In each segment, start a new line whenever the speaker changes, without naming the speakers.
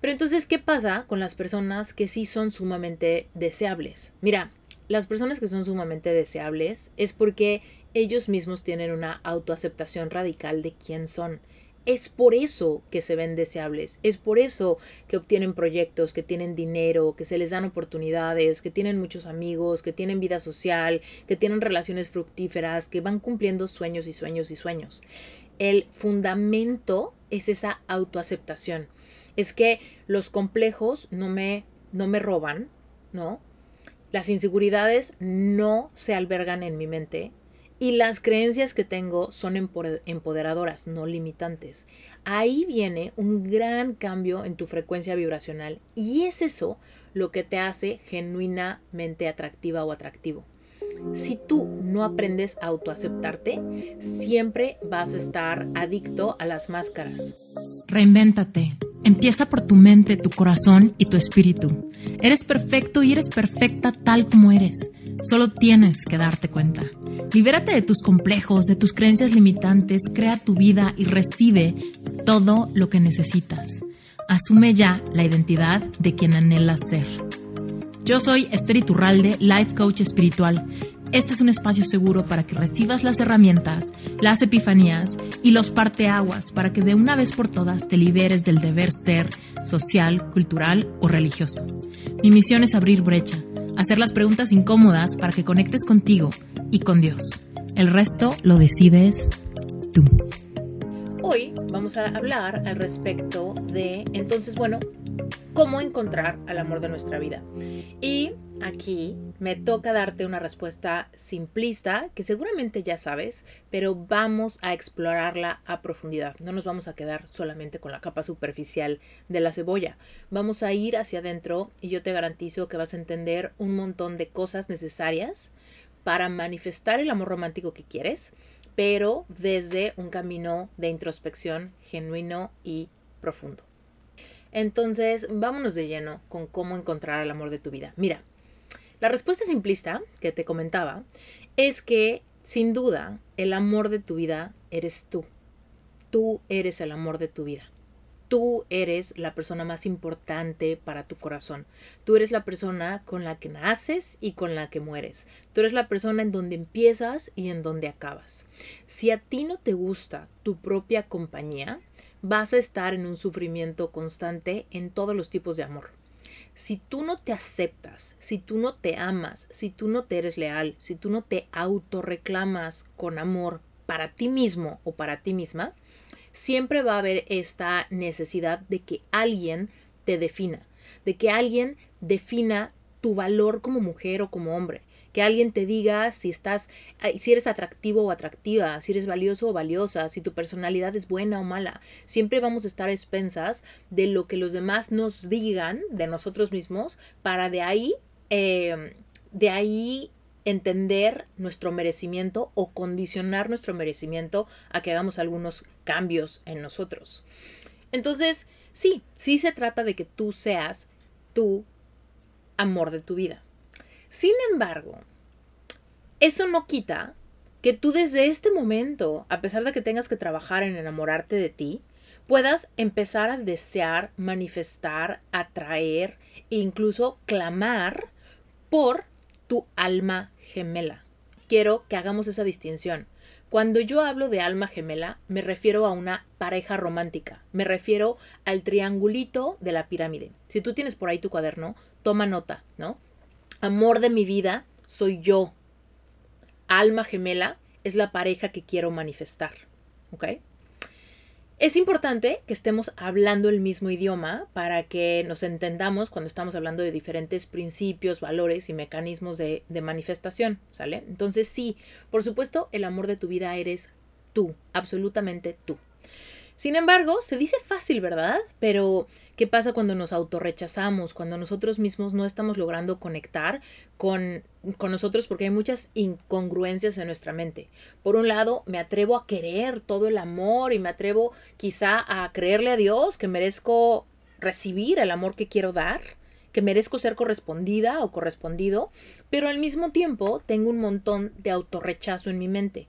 Pero entonces, ¿qué pasa con las personas que sí son sumamente deseables? Mira, las personas que son sumamente deseables es porque ellos mismos tienen una autoaceptación radical de quién son. Es por eso que se ven deseables, es por eso que obtienen proyectos, que tienen dinero, que se les dan oportunidades, que tienen muchos amigos, que tienen vida social, que tienen relaciones fructíferas, que van cumpliendo sueños y sueños y sueños. El fundamento es esa autoaceptación. Es que los complejos no me, no me roban, ¿no? Las inseguridades no se albergan en mi mente, y las creencias que tengo son empoderadoras, no limitantes. Ahí viene un gran cambio en tu frecuencia vibracional y es eso lo que te hace genuinamente atractiva o atractivo. Si tú no aprendes a autoaceptarte, siempre vas a estar adicto a las máscaras.
Reinvéntate. Empieza por tu mente, tu corazón y tu espíritu. Eres perfecto y eres perfecta tal como eres. Solo tienes que darte cuenta. Libérate de tus complejos, de tus creencias limitantes, crea tu vida y recibe todo lo que necesitas. Asume ya la identidad de quien anhelas ser. Yo soy Esther Iturralde, Life Coach Espiritual. Este es un espacio seguro para que recibas las herramientas, las epifanías y los parteaguas para que de una vez por todas te liberes del deber ser social, cultural o religioso. Mi misión es abrir brecha hacer las preguntas incómodas para que conectes contigo y con Dios. El resto lo decides tú.
Hoy vamos a hablar al respecto de, entonces, bueno, cómo encontrar al amor de nuestra vida. Y aquí me toca darte una respuesta simplista que seguramente ya sabes, pero vamos a explorarla a profundidad. No nos vamos a quedar solamente con la capa superficial de la cebolla. Vamos a ir hacia adentro y yo te garantizo que vas a entender un montón de cosas necesarias para manifestar el amor romántico que quieres, pero desde un camino de introspección genuino y profundo. Entonces, vámonos de lleno con cómo encontrar el amor de tu vida. Mira, la respuesta simplista que te comentaba es que, sin duda, el amor de tu vida eres tú. Tú eres el amor de tu vida. Tú eres la persona más importante para tu corazón. Tú eres la persona con la que naces y con la que mueres. Tú eres la persona en donde empiezas y en donde acabas. Si a ti no te gusta tu propia compañía, vas a estar en un sufrimiento constante en todos los tipos de amor. Si tú no te aceptas, si tú no te amas, si tú no te eres leal, si tú no te autorreclamas con amor para ti mismo o para ti misma, siempre va a haber esta necesidad de que alguien te defina, de que alguien defina tu valor como mujer o como hombre que alguien te diga si estás, si eres atractivo o atractiva, si eres valioso o valiosa, si tu personalidad es buena o mala. Siempre vamos a estar a expensas de lo que los demás nos digan de nosotros mismos para de ahí, em, de ahí entender nuestro merecimiento o condicionar nuestro merecimiento a que hagamos algunos cambios en nosotros. Entonces, sí, sí se trata de que tú seas tu amor de tu vida. Sin embargo, eso no quita que tú desde este momento, a pesar de que tengas que trabajar en enamorarte de ti, puedas empezar a desear, manifestar, atraer e incluso clamar por tu alma gemela. Quiero que hagamos esa distinción. Cuando yo hablo de alma gemela, me refiero a una pareja romántica, me refiero al triangulito de la pirámide. Si tú tienes por ahí tu cuaderno, toma nota, ¿no? Amor de mi vida soy yo. Alma gemela es la pareja que quiero manifestar. ¿Ok? Es importante que estemos hablando el mismo idioma para que nos entendamos cuando estamos hablando de diferentes principios, valores y mecanismos de, de, manifestación, ¿sale? Entonces sí, por supuesto, el amor de tu vida eres tú, absolutamente tú. Sin embargo, se dice fácil, ¿verdad? Pero, ¿qué pasa cuando nos autorrechazamos, cuando nosotros mismos no estamos logrando conectar con, con nosotros porque hay muchas incongruencias en nuestra mente? Por un lado, me atrevo a querer todo el amor y me atrevo quizá a creerle a Dios que merezco recibir el amor que quiero dar que merezco ser correspondida o correspondido, pero al mismo tiempo tengo un montón de autorrechazo en mi mente.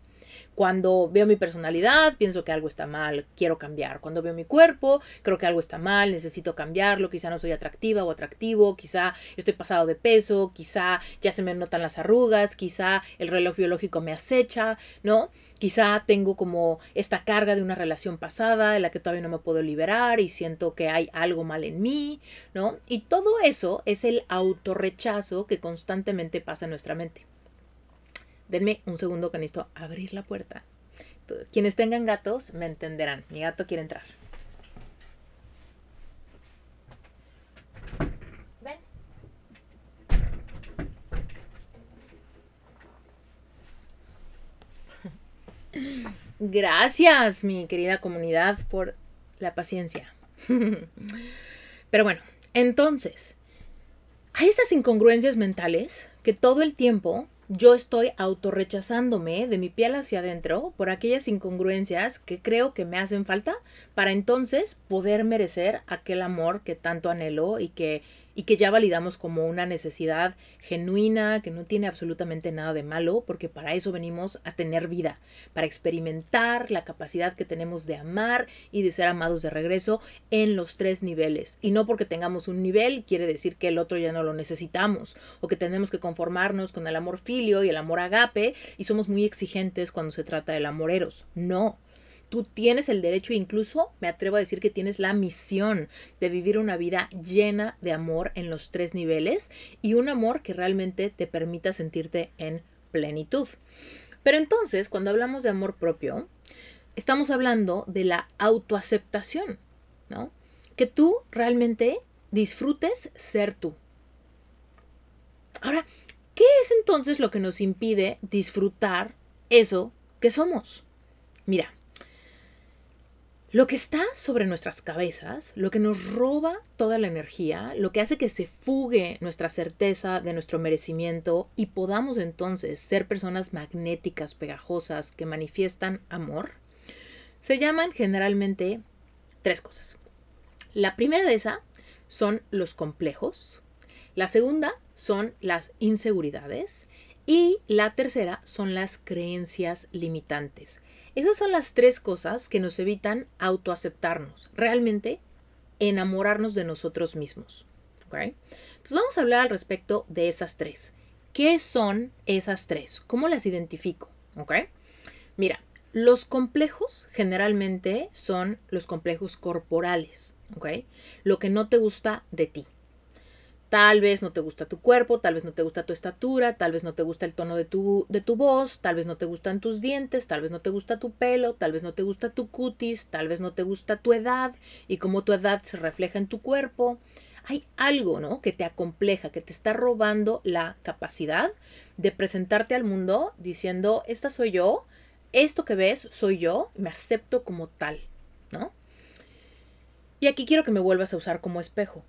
Cuando veo mi personalidad, pienso que algo está mal, quiero cambiar. Cuando veo mi cuerpo, creo que algo está mal, necesito cambiarlo, quizá no soy atractiva o atractivo, quizá estoy pasado de peso, quizá ya se me notan las arrugas, quizá el reloj biológico me acecha, ¿no? Quizá tengo como esta carga de una relación pasada en la que todavía no me puedo liberar y siento que hay algo mal en mí, ¿no? Y todo eso es el autorrechazo que constantemente pasa en nuestra mente. Denme un segundo que necesito abrir la puerta. Quienes tengan gatos me entenderán. Mi gato quiere entrar. Gracias, mi querida comunidad, por la paciencia. Pero bueno, entonces, hay estas incongruencias mentales que todo el tiempo yo estoy autorrechazándome de mi piel hacia adentro por aquellas incongruencias que creo que me hacen falta para entonces poder merecer aquel amor que tanto anhelo y que y que ya validamos como una necesidad genuina, que no tiene absolutamente nada de malo, porque para eso venimos a tener vida, para experimentar la capacidad que tenemos de amar y de ser amados de regreso en los tres niveles. Y no porque tengamos un nivel quiere decir que el otro ya no lo necesitamos, o que tenemos que conformarnos con el amor filio y el amor agape, y somos muy exigentes cuando se trata del amor eros. No. Tú tienes el derecho, incluso me atrevo a decir que tienes la misión de vivir una vida llena de amor en los tres niveles y un amor que realmente te permita sentirte en plenitud. Pero entonces, cuando hablamos de amor propio, estamos hablando de la autoaceptación, ¿no? Que tú realmente disfrutes ser tú. Ahora, ¿qué es entonces lo que nos impide disfrutar eso que somos? Mira, lo que está sobre nuestras cabezas, lo que nos roba toda la energía, lo que hace que se fugue nuestra certeza de nuestro merecimiento y podamos entonces ser personas magnéticas, pegajosas, que manifiestan amor, se llaman generalmente tres cosas. La primera de esas son los complejos, la segunda son las inseguridades y la tercera son las creencias limitantes. Esas son las tres cosas que nos evitan autoaceptarnos, realmente enamorarnos de nosotros mismos. Entonces vamos a hablar al respecto de esas tres. ¿Qué son esas tres? ¿Cómo las identifico? Mira, los complejos generalmente son los complejos corporales. Lo que no te gusta de ti. Tal vez no te gusta tu cuerpo, tal vez no te gusta tu estatura, tal vez no te gusta el tono de tu, de tu voz, tal vez no te gustan tus dientes, tal vez no te gusta tu pelo, tal vez no te gusta tu cutis, tal vez no te gusta tu edad y cómo tu edad se refleja en tu cuerpo. Hay algo, ¿no? Que te acompleja, que te está robando la capacidad de presentarte al mundo diciendo, esta soy yo, esto que ves soy yo, me acepto como tal, ¿no? Y aquí quiero que me vuelvas a usar como espejo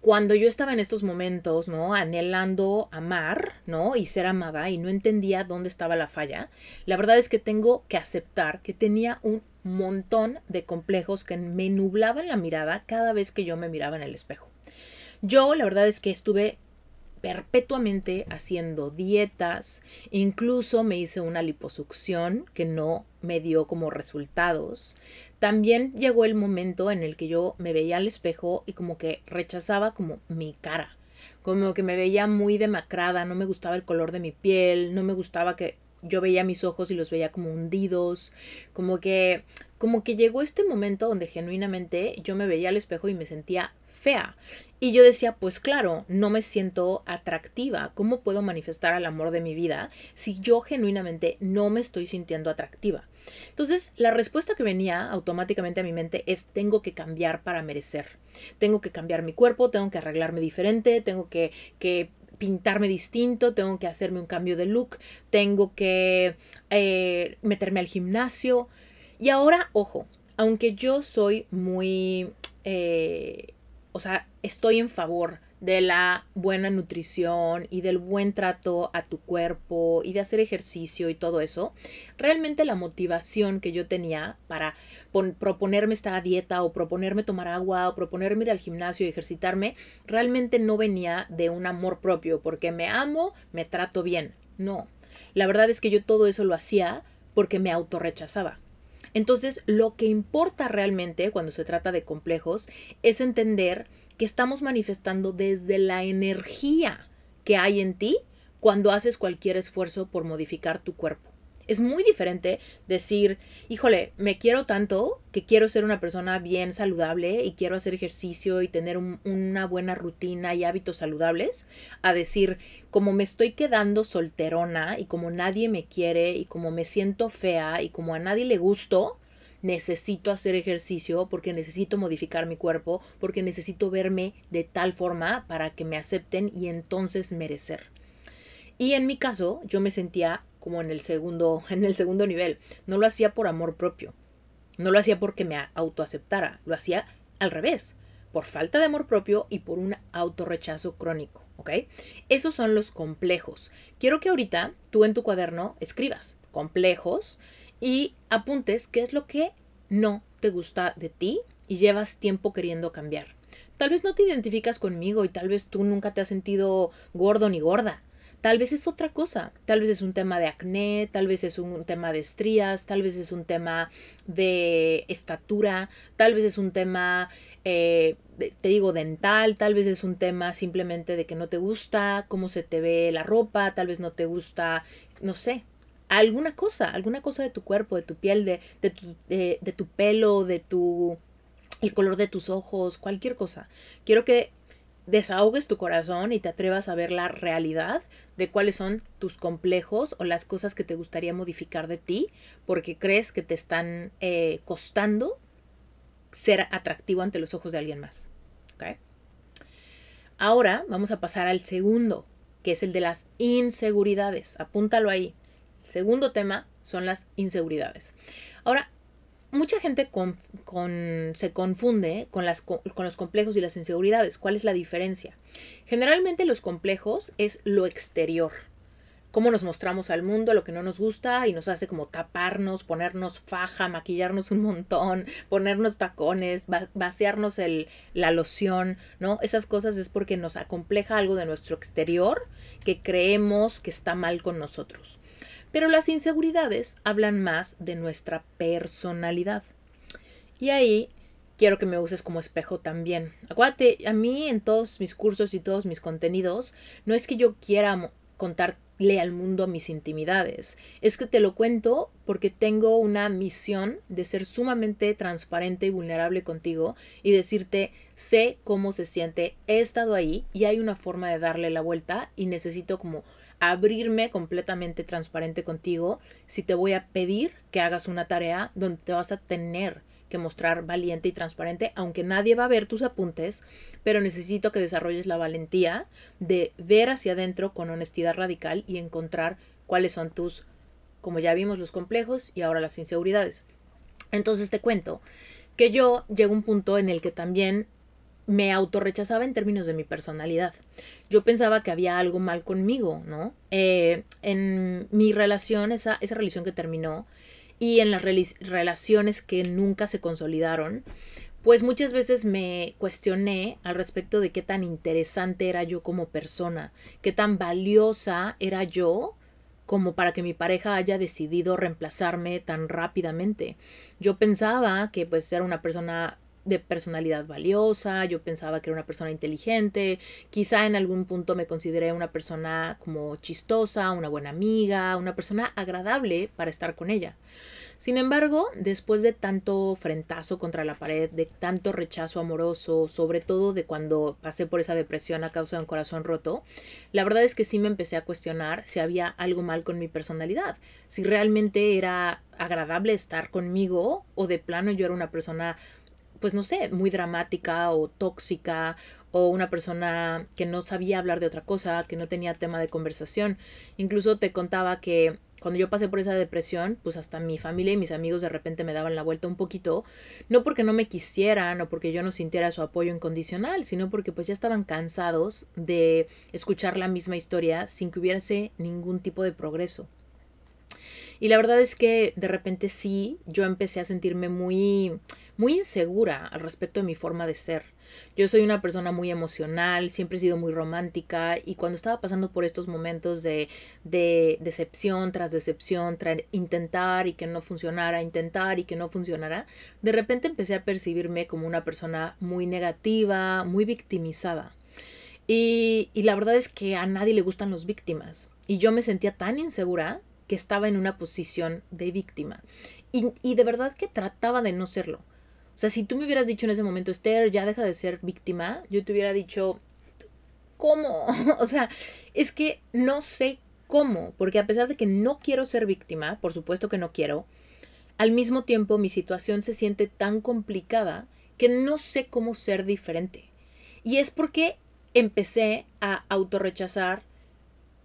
cuando yo estaba en estos momentos, ¿no? Anhelando amar, ¿no? Y ser amada y no entendía dónde estaba la falla, la verdad es que tengo que aceptar que tenía un montón de complejos que me nublaban la mirada cada vez que yo me miraba en el espejo. Yo, la verdad es que estuve perpetuamente haciendo dietas, incluso me hice una liposucción que no me dio como resultados. También llegó el momento en el que yo me veía al espejo y como que rechazaba como mi cara, como que me veía muy demacrada, no me gustaba el color de mi piel, no me gustaba que yo veía mis ojos y los veía como hundidos, como que como que llegó este momento donde genuinamente yo me veía al espejo y me sentía fea. Y yo decía, pues claro, no me siento atractiva. ¿Cómo puedo manifestar el amor de mi vida si yo genuinamente no me estoy sintiendo atractiva? Entonces, la respuesta que venía automáticamente a mi mente es, tengo que cambiar para merecer. Tengo que cambiar mi cuerpo, tengo que arreglarme diferente, tengo que, que pintarme distinto, tengo que hacerme un cambio de look, tengo que eh, meterme al gimnasio. Y ahora, ojo, aunque yo soy muy... Eh, o sea, estoy en favor de la buena nutrición y del buen trato a tu cuerpo y de hacer ejercicio y todo eso, realmente la motivación que yo tenía para proponerme esta dieta o proponerme tomar agua o proponerme ir al gimnasio y ejercitarme, realmente no venía de un amor propio, porque me amo, me trato bien. No. La verdad es que yo todo eso lo hacía porque me autorrechazaba. Entonces, lo que importa realmente cuando se trata de complejos es entender que estamos manifestando desde la energía que hay en ti cuando haces cualquier esfuerzo por modificar tu cuerpo. Es muy diferente decir, híjole, me quiero tanto que quiero ser una persona bien saludable y quiero hacer ejercicio y tener una buena rutina y hábitos saludables, a decir, como me estoy quedando solterona y como nadie me quiere y como me siento fea y como a nadie le gusto, necesito hacer ejercicio porque necesito modificar mi cuerpo, porque necesito verme de tal forma para que me acepten y entonces merecer. Y en mi caso, yo me sentía como en el segundo, en el segundo nivel. No lo hacía por amor propio. No lo hacía porque me autoaceptara. Lo hacía al revés. Por falta de amor propio y por un autorrechazo crónico. ¿Ok? Esos son los complejos. Quiero que ahorita tú en tu cuaderno escribas complejos y apuntes qué es lo que no te gusta de ti y llevas tiempo queriendo cambiar. Tal vez no te identificas conmigo y tal vez tú nunca te has sentido gordo ni gorda. Tal vez es otra cosa, tal vez es un tema de acné, tal vez es un tema de estrías, tal vez es un tema de estatura, tal vez es un tema, eh, te digo, dental, tal vez es un tema simplemente de que no te gusta cómo se te ve la ropa, tal vez no te gusta, no sé, alguna cosa, alguna cosa de tu cuerpo, de tu piel, de, de, tu, de tu pelo, de tu el color de tus ojos, cualquier cosa. Quiero que desahogues tu corazón y te atrevas a ver la realidad de cuáles son tus complejos o las cosas que te gustaría modificar de ti porque crees que te están eh, costando ser atractivo ante los ojos de alguien más. Ahora vamos a pasar al segundo, que es el de las inseguridades. Apúntalo ahí. El segundo tema son las inseguridades. Ahora, mucha gente se confunde con, las, con los complejos y las inseguridades. ¿Cuál es la diferencia? Generalmente los complejos es lo exterior, cómo nos mostramos al mundo, lo que no nos gusta y nos hace como taparnos, ponernos faja, maquillarnos un montón, ponernos tacones, vaciarnos la loción, ¿no? Esas cosas es porque nos acompleja algo de nuestro exterior que creemos que está mal con nosotros. Pero las inseguridades hablan más de nuestra personalidad. Y ahí quiero que me uses como espejo también. Acuérdate, a mí en todos mis cursos y todos mis contenidos, no es que yo quiera contarle al mundo mis intimidades, es que te lo cuento porque tengo una misión de ser sumamente transparente y vulnerable contigo y decirte, sé cómo se siente, he estado ahí y hay una forma de darle la vuelta y necesito como abrirme completamente transparente contigo si te voy a pedir que hagas una tarea donde te vas a tener que mostrar valiente y transparente, aunque nadie va a ver tus apuntes, pero necesito que desarrolles la valentía de ver hacia adentro con honestidad radical y encontrar cuáles son tus, como ya vimos, los complejos y ahora las inseguridades. Entonces te cuento que yo llego a un punto en el que también me autorrechazaba en términos de mi personalidad. Yo pensaba que había algo mal conmigo, ¿no? Eh, en mi relación, esa, esa relación que terminó, y en las relaciones que nunca se consolidaron, pues muchas veces me cuestioné al respecto de qué tan interesante era yo como persona, qué tan valiosa era yo como para que mi pareja haya decidido reemplazarme tan rápidamente. Yo pensaba que pues era una persona de personalidad valiosa, yo pensaba que era una persona inteligente, quizá en algún punto me consideré una persona como chistosa, una buena amiga, una persona agradable para estar con ella. Sin embargo, después de tanto frentazo contra la pared, de tanto rechazo amoroso, sobre todo de cuando pasé por esa depresión a causa de un corazón roto, la verdad es que sí me empecé a cuestionar si había algo mal con mi personalidad, si realmente era agradable estar conmigo o de plano yo era una persona pues no sé, muy dramática o tóxica o una persona que no sabía hablar de otra cosa, que no tenía tema de conversación. Incluso te contaba que cuando yo pasé por esa depresión, pues hasta mi familia y mis amigos de repente me daban la vuelta un poquito, no porque no me quisieran o porque yo no sintiera su apoyo incondicional, sino porque pues ya estaban cansados de escuchar la misma historia sin que hubiese ningún tipo de progreso. Y la verdad es que de repente sí, yo empecé a sentirme muy muy insegura al respecto de mi forma de ser. Yo soy una persona muy emocional, siempre he sido muy romántica y cuando estaba pasando por estos momentos de, de decepción tras decepción, intentar y que no funcionara, intentar y que no funcionara, de repente empecé a percibirme como una persona muy negativa, muy victimizada. Y, y la verdad es que a nadie le gustan los víctimas. Y yo me sentía tan insegura que estaba en una posición de víctima. Y, y de verdad que trataba de no serlo. O sea, si tú me hubieras dicho en ese momento, Esther, ya deja de ser víctima, yo te hubiera dicho, ¿cómo? o sea, es que no sé cómo, porque a pesar de que no quiero ser víctima, por supuesto que no quiero, al mismo tiempo mi situación se siente tan complicada que no sé cómo ser diferente. Y es porque empecé a autorrechazar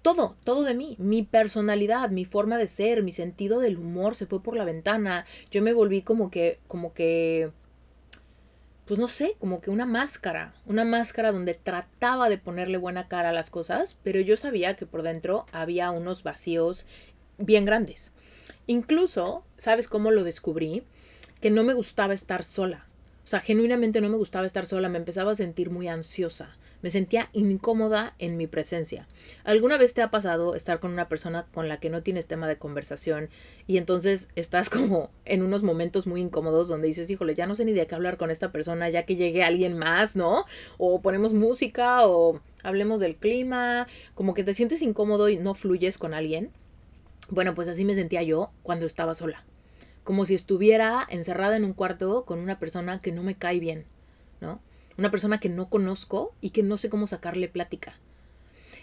todo, todo de mí, mi personalidad, mi forma de ser, mi sentido del humor se fue por la ventana. Yo me volví como que, como que, pues no sé, como que una máscara, una máscara donde trataba de ponerle buena cara a las cosas, pero yo sabía que por dentro había unos vacíos bien grandes. Incluso, ¿sabes cómo lo descubrí? Que no me gustaba estar sola. O sea, genuinamente no me gustaba estar sola, me empezaba a sentir muy ansiosa me sentía incómoda en mi presencia. ¿Alguna vez te ha pasado estar con una persona con la que no tienes tema de conversación y entonces estás como en unos momentos muy incómodos donde dices, híjole, ya no sé ni de qué hablar con esta persona, ya que llegue alguien más, ¿no? O ponemos música o hablemos del clima, como que te sientes incómodo y no fluyes con alguien? Bueno, pues así me sentía yo cuando estaba sola. Como si estuviera encerrada en un cuarto con una persona que no me cae bien, ¿no? Una persona que no conozco y que no sé cómo sacarle plática.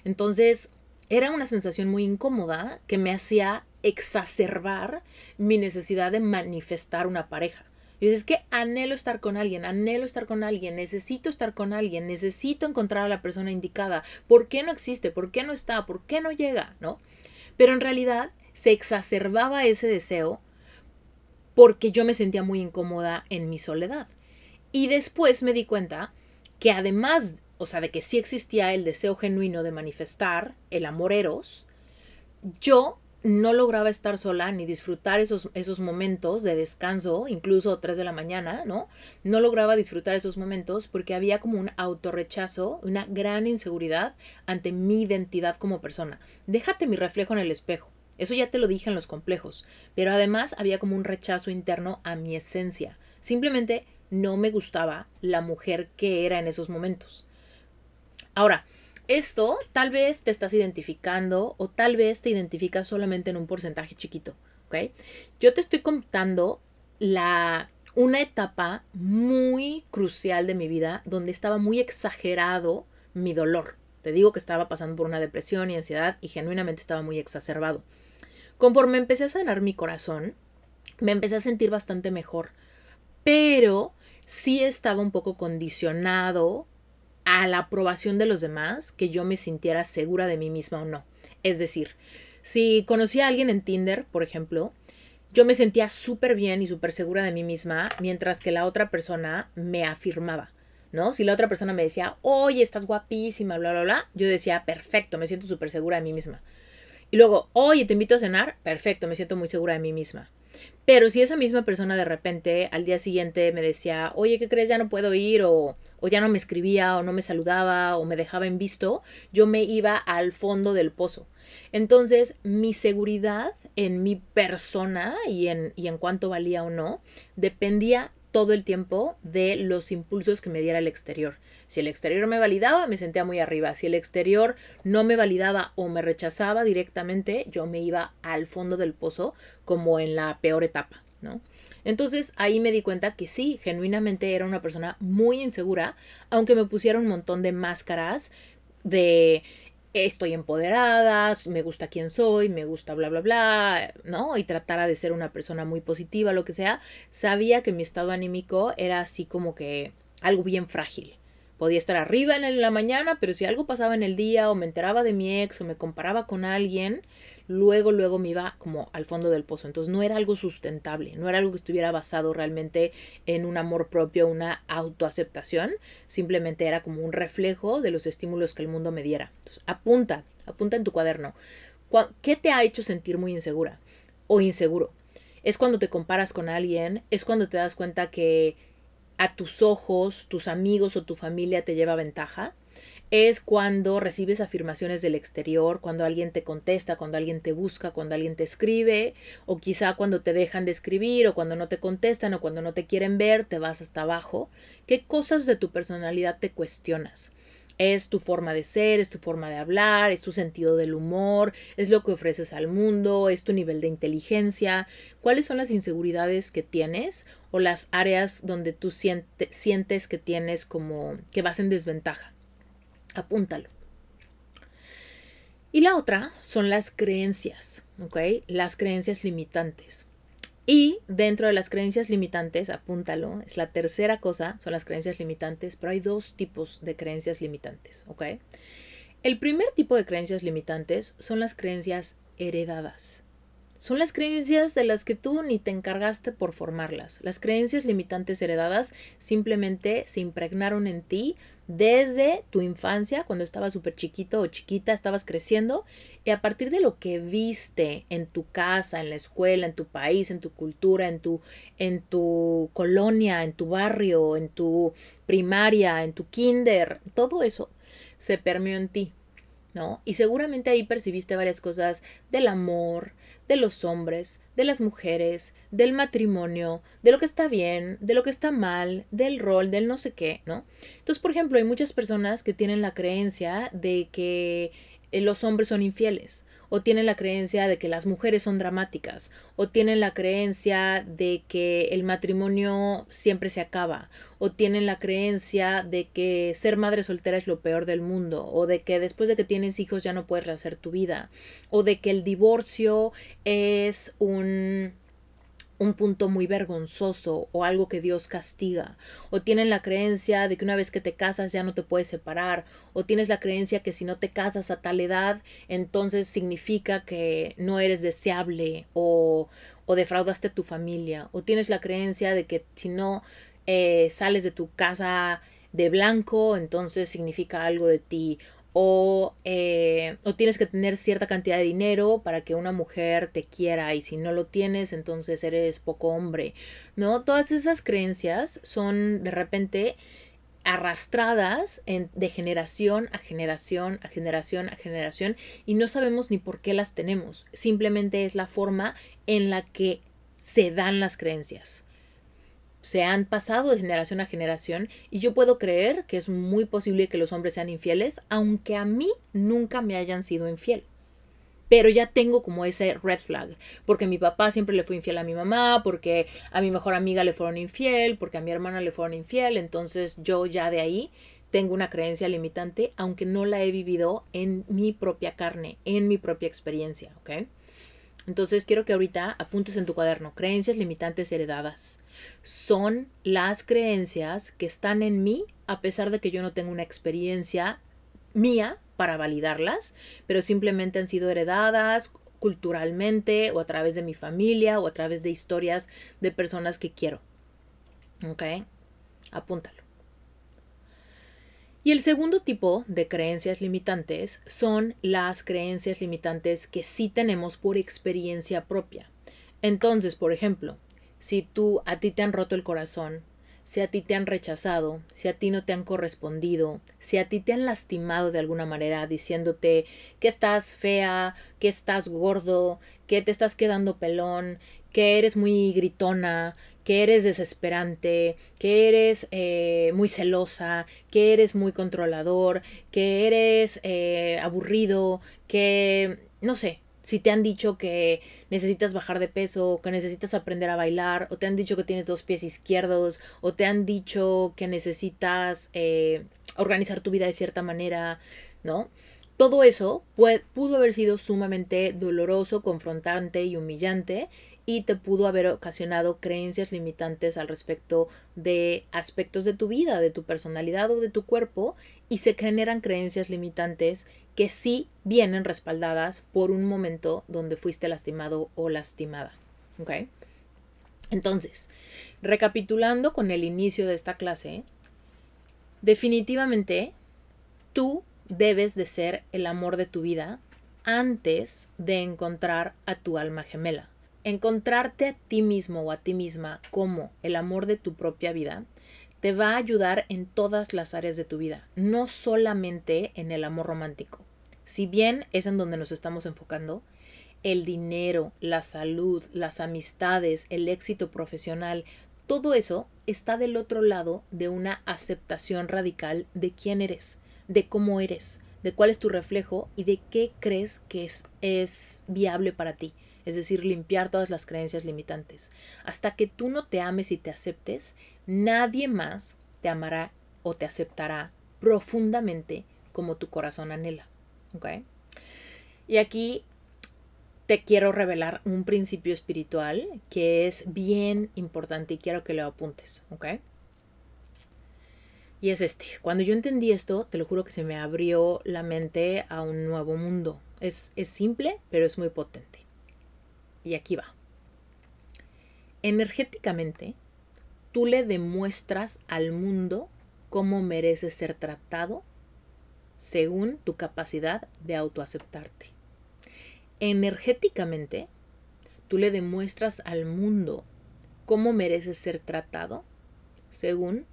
Entonces, era una sensación muy incómoda que me hacía exacerbar mi necesidad de manifestar una pareja. Y es que anhelo estar con alguien, anhelo estar con alguien, necesito estar con alguien, necesito encontrar a la persona indicada. ¿Por qué no existe? ¿Por qué no está? ¿Por qué no llega? ¿No? Pero en realidad se exacerbaba ese deseo porque yo me sentía muy incómoda en mi soledad. Y después me di cuenta que además, o sea, de que sí existía el deseo genuino de manifestar el amor eros, yo no lograba estar sola ni disfrutar esos, esos momentos de descanso, incluso 3 de la mañana, ¿no? No lograba disfrutar esos momentos porque había como un autorrechazo, una gran inseguridad ante mi identidad como persona. Déjate mi reflejo en el espejo. Eso ya te lo dije en los complejos, pero además había como un rechazo interno a mi esencia. Simplemente no me gustaba la mujer que era en esos momentos. Ahora, esto tal vez te estás identificando o tal vez te identificas solamente en un porcentaje chiquito, ¿ok? Yo te estoy contando la una etapa muy crucial de mi vida donde estaba muy exagerado mi dolor. Te digo que estaba pasando por una depresión y ansiedad y genuinamente estaba muy exacerbado. Conforme empecé a sanar mi corazón, me empecé a sentir bastante mejor, pero sí estaba un poco condicionado a la aprobación de los demás, que yo me sintiera segura de mí misma o no. Es decir, si conocía a alguien en Tinder, por ejemplo, yo me sentía súper bien y súper segura de mí misma, mientras que la otra persona me afirmaba, ¿no? Si la otra persona me decía, oye, estás guapísima, bla, bla, bla, yo decía, perfecto, me siento súper segura de mí misma. Y luego, oye, te invito a cenar, perfecto, me siento muy segura de mí misma. Pero si esa misma persona de repente al día siguiente me decía, oye, ¿qué crees? Ya no puedo ir, o, o, ya no me escribía, o no me saludaba, o me dejaba en visto, yo me iba al fondo del pozo. Entonces, mi seguridad en mi persona y en, y en cuánto valía o no, dependía todo el tiempo de los impulsos que me diera el exterior. Si el exterior me validaba, me sentía muy arriba. Si el exterior no me validaba o me rechazaba directamente, yo me iba al fondo del pozo como en la peor etapa, ¿no? Entonces ahí me di cuenta que sí, genuinamente era una persona muy insegura, aunque me pusiera un montón de máscaras de estoy empoderada, me gusta quién soy, me gusta bla, bla, bla, ¿no? Y tratara de ser una persona muy positiva, lo que sea, sabía que mi estado anímico era así como que algo bien frágil. Podía estar arriba en la mañana, pero si algo pasaba en el día o me enteraba de mi ex o me comparaba con alguien, luego, luego me iba como al fondo del pozo. Entonces no era algo sustentable, no era algo que estuviera basado realmente en un amor propio, una autoaceptación, simplemente era como un reflejo de los estímulos que el mundo me diera. Entonces apunta, apunta en tu cuaderno. ¿Qué te ha hecho sentir muy insegura o inseguro? Es cuando te comparas con alguien, es cuando te das cuenta que a tus ojos, tus amigos o tu familia te lleva ventaja es cuando recibes afirmaciones del exterior, cuando alguien te contesta, cuando alguien te busca, cuando alguien te escribe, o quizá cuando te dejan de escribir, o cuando no te contestan, o cuando no te quieren ver, te vas hasta abajo. ¿Qué cosas de tu personalidad te cuestionas? Es tu forma de ser, es tu forma de hablar, es tu sentido del humor, es lo que ofreces al mundo, es tu nivel de inteligencia. ¿Cuáles son las inseguridades que tienes o las áreas donde tú sientes que tienes como que vas en desventaja? Apúntalo. Y la otra son las creencias, ¿ok? Las creencias limitantes. Y dentro de las creencias limitantes, apúntalo, es la tercera cosa, son las creencias limitantes, pero hay dos tipos de creencias limitantes, ¿ok? El primer tipo de creencias limitantes son las creencias heredadas. Son las creencias de las que tú ni te encargaste por formarlas. Las creencias limitantes heredadas simplemente se impregnaron en ti desde tu infancia, cuando estabas súper chiquito o chiquita, estabas creciendo, y a partir de lo que viste en tu casa, en la escuela, en tu país, en tu cultura, en tu, en tu colonia, en tu barrio, en tu primaria, en tu kinder, todo eso se permeó en ti, ¿no? Y seguramente ahí percibiste varias cosas del amor, de los hombres, de las mujeres, del matrimonio, de lo que está bien, de lo que está mal, del rol, del no sé qué, ¿no? Entonces, por ejemplo, hay muchas personas que tienen la creencia de que eh, los hombres son infieles o tienen la creencia de que las mujeres son dramáticas, o tienen la creencia de que el matrimonio siempre se acaba, o tienen la creencia de que ser madre soltera es lo peor del mundo, o de que después de que tienes hijos ya no puedes rehacer tu vida, o de que el divorcio es un un punto muy vergonzoso o algo que Dios castiga, o tienen la creencia de que una vez que te casas ya no te puedes separar, o tienes la creencia que si no te casas a tal edad, entonces significa que no eres deseable o, o defraudaste a tu familia, o tienes la creencia de que si no eh, sales de tu casa de blanco, entonces significa algo de ti, o, eh, o, tienes que tener cierta cantidad de dinero para que una mujer te quiera y si no lo tienes entonces eres poco hombre, ¿no? Todas esas creencias son de repente arrastradas en, de generación a generación a generación a generación y no sabemos ni por qué las tenemos, simplemente es la forma en la que se dan las creencias se han pasado de generación a generación y yo puedo creer que es muy posible que los hombres sean infieles, aunque a mí nunca me hayan sido infiel. Pero ya tengo como ese red flag, porque mi papá siempre le fue infiel a mi mamá, porque a mi mejor amiga le fueron infiel, porque a mi hermana le fueron infiel, entonces yo ya de ahí tengo una creencia limitante, aunque no la he vivido en mi propia carne, en mi propia experiencia, ¿ok? Entonces quiero que ahorita apuntes en tu cuaderno creencias limitantes heredadas. Son las creencias que están en mí a pesar de que yo no tengo una experiencia mía para validarlas, pero simplemente han sido heredadas culturalmente o a través de mi familia o a través de historias de personas que quiero. ¿Ok? Apúntalo. Y el segundo tipo de creencias limitantes son las creencias limitantes que sí tenemos por experiencia propia. Entonces, por ejemplo, si tú a ti te han roto el corazón, si a ti te han rechazado, si a ti no te han correspondido, si a ti te han lastimado de alguna manera diciéndote que estás fea, que estás gordo, que te estás quedando pelón, que eres muy gritona, que eres desesperante, que eres eh, muy celosa, que eres muy controlador, que eres eh, aburrido, que no sé, si te han dicho que necesitas bajar de peso, que necesitas aprender a bailar, o te han dicho que tienes dos pies izquierdos, o te han dicho que necesitas eh, organizar tu vida de cierta manera, ¿no? Todo eso pudo haber sido sumamente doloroso, confrontante y humillante y te pudo haber ocasionado creencias limitantes al respecto de aspectos de tu vida, de tu personalidad o de tu cuerpo y se generan creencias limitantes que sí vienen respaldadas por un momento donde fuiste lastimado o lastimada. Entonces, recapitulando con el inicio de esta clase, definitivamente tú debes de ser el amor de tu vida antes de encontrar a tu alma gemela encontrarte a ti mismo o a ti misma como el amor de tu propia vida te va a ayudar en todas las áreas de tu vida, no solamente en el amor romántico. Si bien es en donde nos estamos enfocando, el dinero, la salud, las amistades, el éxito profesional, todo eso está del otro lado de una aceptación radical de quién eres, de cómo eres, de cuál es tu reflejo y de qué crees que es, es viable para ti. Es decir, limpiar todas las creencias limitantes. Hasta que tú no te ames y te aceptes, nadie más te amará o te aceptará profundamente como tu corazón anhela. Y aquí te quiero revelar un principio espiritual que es bien importante y quiero que lo apuntes, ¿ok? Y es este. Cuando yo entendí esto, te lo juro que se me abrió la mente a un nuevo mundo. Es, es simple, pero es muy potente. Y aquí va. Energéticamente, tú le demuestras al mundo cómo mereces ser tratado según tu capacidad de autoaceptarte. Energéticamente, tú le demuestras al mundo cómo mereces ser tratado según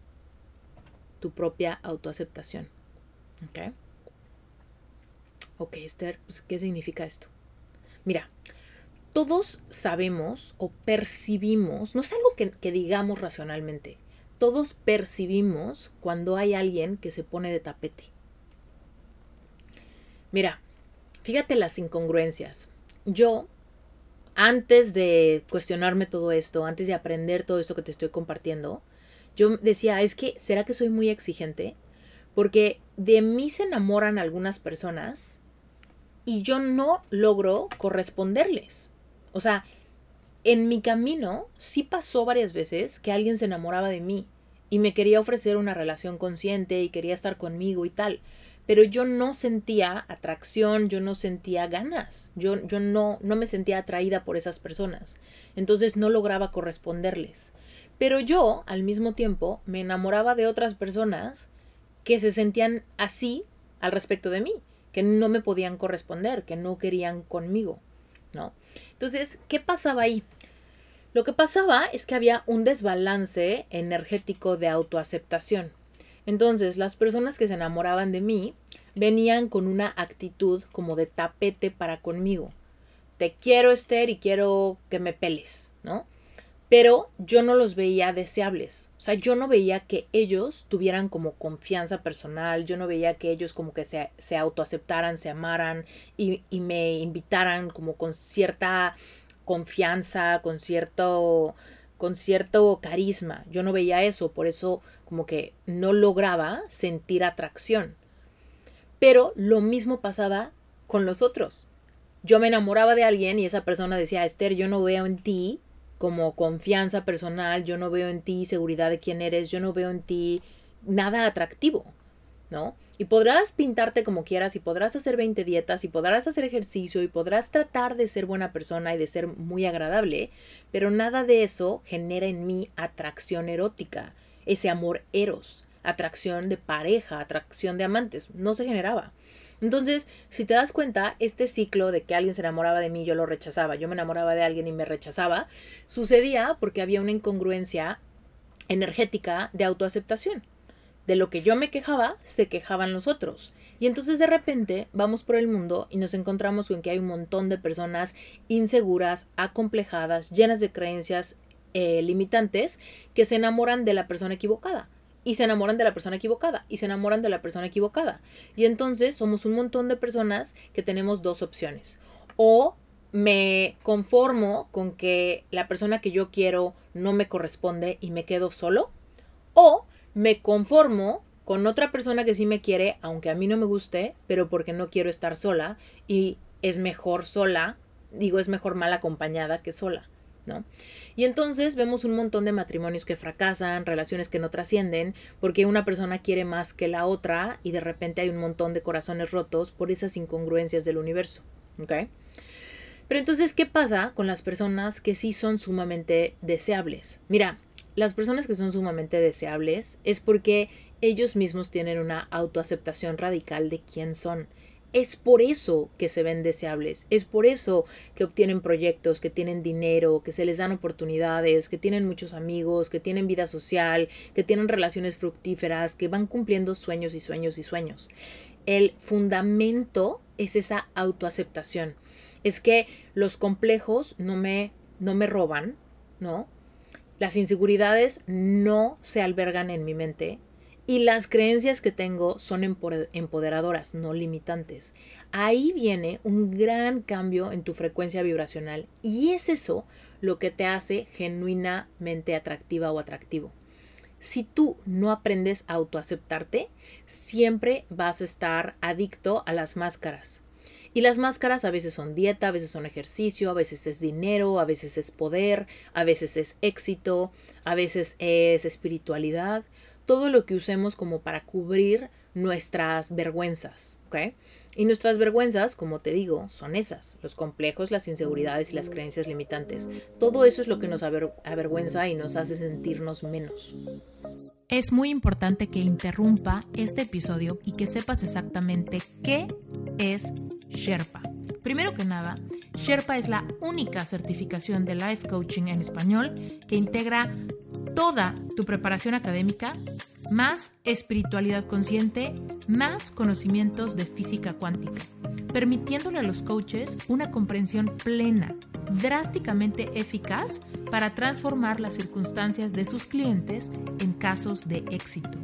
tu propia autoaceptación. ¿Ok? Ok, Esther, pues, ¿qué significa esto? Mira, todos sabemos o percibimos, no es algo que, que, digamos racionalmente, todos percibimos cuando hay alguien que se pone de tapete. Mira, fíjate las incongruencias. Yo, antes de cuestionarme todo esto, antes de aprender todo esto que te estoy compartiendo, yo decía, es que, ¿será que soy muy exigente? Porque de mí se enamoran algunas personas y yo no logro corresponderles. O sea, en mi camino sí pasó varias veces que alguien se enamoraba de mí y me quería ofrecer una relación consciente y quería estar conmigo y tal pero yo no sentía atracción, yo no sentía ganas, yo, yo no, no me sentía atraída por esas personas, entonces no lograba corresponderles. Pero yo, al mismo tiempo, me enamoraba de otras personas que se sentían así al respecto de mí, que no me podían corresponder, que no querían conmigo, ¿no? Entonces, ¿qué pasaba ahí? Lo que pasaba es que había un desbalance energético de autoaceptación. Entonces, las personas que se enamoraban de mí venían con una actitud como de tapete para conmigo. Te quiero, Esther, y quiero que me peles, ¿no? Pero yo no los veía deseables. O sea, yo no veía que ellos tuvieran como confianza personal, yo no veía que ellos como que se, se autoaceptaran, se amaran y, y me invitaran como con cierta confianza, con cierto, con cierto carisma. Yo no veía eso, por eso como que no lograba sentir atracción. Pero lo mismo pasaba con los otros. Yo me enamoraba de alguien y esa persona decía, Esther, yo no veo en ti como confianza personal, yo no veo en ti seguridad de quién eres, yo no veo en ti nada atractivo, ¿no? Y podrás pintarte como quieras y podrás hacer 20 dietas y podrás hacer ejercicio y podrás tratar de ser buena persona y de ser muy agradable, pero nada de eso genera en mí atracción erótica ese amor eros, atracción de pareja, atracción de amantes, no se generaba. Entonces, si te das cuenta, este ciclo de que alguien se enamoraba de mí, yo lo rechazaba, yo me enamoraba de alguien y me rechazaba, sucedía porque había una incongruencia energética de autoaceptación. De lo que yo me quejaba, se quejaban los otros. Y entonces de repente vamos por el mundo y nos encontramos con que hay un montón de personas inseguras, acomplejadas, llenas de creencias eh, limitantes que se enamoran de la persona equivocada y se enamoran de la persona equivocada y se enamoran de la persona equivocada. Y entonces somos un montón de personas que tenemos dos opciones. O me conformo con que la persona que yo quiero no me corresponde y me quedo solo. O me conformo con otra persona que sí me quiere, aunque a mí no me guste, pero porque no quiero estar sola y es mejor sola, digo, es mejor mal acompañada que sola. Y entonces vemos un montón de matrimonios que fracasan, relaciones que no trascienden, porque una persona quiere más que la otra y de repente hay un montón de corazones rotos por esas incongruencias del universo, Pero entonces, ¿qué pasa con las personas que sí son sumamente deseables? Mira, las personas que son sumamente deseables es porque ellos mismos tienen una autoaceptación radical de quién son. Es por eso que se ven deseables, es por eso que obtienen proyectos, que tienen dinero, que se les dan oportunidades, que tienen muchos amigos, que tienen vida social, que tienen relaciones fructíferas, que van cumpliendo sueños y sueños y sueños. El fundamento es esa autoaceptación. Es que los complejos no me, no me roban, ¿no? Las inseguridades no se albergan en mi mente, y las creencias que tengo son empoderadoras, no limitantes. Ahí viene un gran cambio en tu frecuencia vibracional y es eso lo que te hace genuinamente atractiva o atractivo. Si tú no aprendes a autoaceptarte, siempre vas a estar adicto a las máscaras. Y las máscaras a veces son dieta, a veces son ejercicio, a veces es dinero, a veces es poder, a veces es éxito, a veces es espiritualidad todo lo que usemos como para cubrir nuestras vergüenzas, ¿ok? Y nuestras vergüenzas, como te digo, son esas, los complejos, las inseguridades y las creencias limitantes. Todo eso es lo que nos avergüenza y nos hace sentirnos menos.
Es muy importante que interrumpa este episodio y que sepas exactamente qué es Sherpa. Primero que nada, Sherpa es la única certificación de Life Coaching en español que integra toda tu preparación académica, más espiritualidad consciente, más conocimientos de física cuántica, permitiéndole a los coaches una comprensión plena, drásticamente eficaz para transformar las circunstancias de sus clientes en casos de éxito.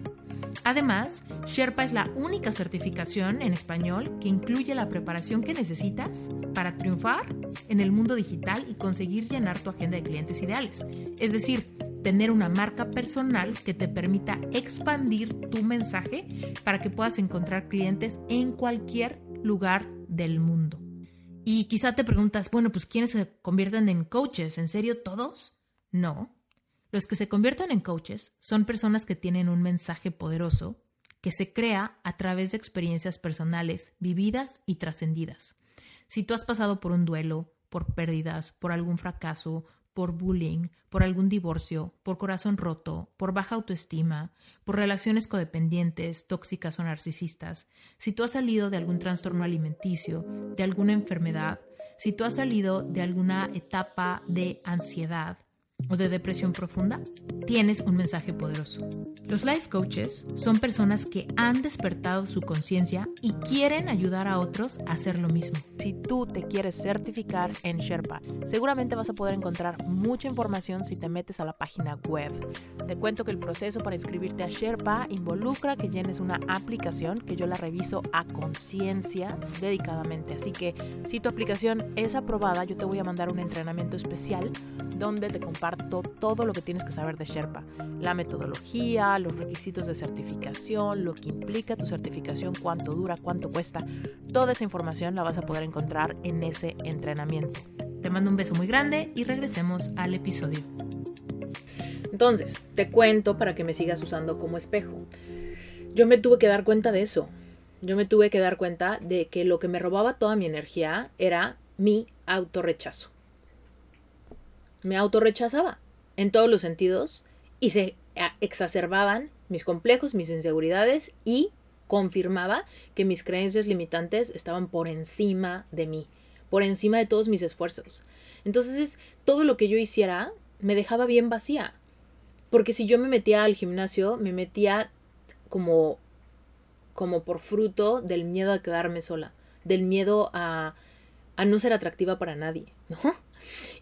Además, Sherpa es la única certificación en español que incluye la preparación que necesitas para triunfar en el mundo digital y conseguir llenar tu agenda de clientes ideales. Es decir, tener una marca personal que te permita expandir tu mensaje para que puedas encontrar clientes en cualquier lugar del mundo. Y quizá te preguntas, bueno, pues ¿quiénes se convierten en coaches? ¿En serio todos? No. Los que se convierten en coaches son personas que tienen un mensaje poderoso que se crea a través de experiencias personales vividas y trascendidas. Si tú has pasado por un duelo, por pérdidas, por algún fracaso, por bullying, por algún divorcio, por corazón roto, por baja autoestima, por relaciones codependientes, tóxicas o narcisistas, si tú has salido de algún trastorno alimenticio, de alguna enfermedad, si tú has salido de alguna etapa de ansiedad, o de depresión profunda, tienes un mensaje poderoso. Los life coaches son personas que han despertado su conciencia y quieren ayudar a otros a hacer lo mismo.
Si tú te quieres certificar en Sherpa, seguramente vas a poder encontrar mucha información si te metes a la página web. Te cuento que el proceso para inscribirte a Sherpa involucra que llenes una aplicación que yo la reviso a conciencia dedicadamente. Así que si tu aplicación es aprobada, yo te voy a mandar un entrenamiento especial donde te comparto todo lo que tienes que saber de Sherpa, la metodología, los requisitos de certificación, lo que implica tu certificación, cuánto dura, cuánto cuesta. Toda esa información la vas a poder encontrar en ese entrenamiento.
Te mando un beso muy grande y regresemos al episodio.
Entonces, te cuento para que me sigas usando como espejo. Yo me tuve que dar cuenta de eso. Yo me tuve que dar cuenta de que lo que me robaba toda mi energía era mi autorrechazo me autorrechazaba en todos los sentidos y se exacerbaban mis complejos, mis inseguridades y confirmaba que mis creencias limitantes estaban por encima de mí, por encima de todos mis esfuerzos. Entonces, todo lo que yo hiciera me dejaba bien vacía. Porque si yo me metía al gimnasio, me metía como como por fruto del miedo a quedarme sola, del miedo a, a no ser atractiva para nadie, ¿no?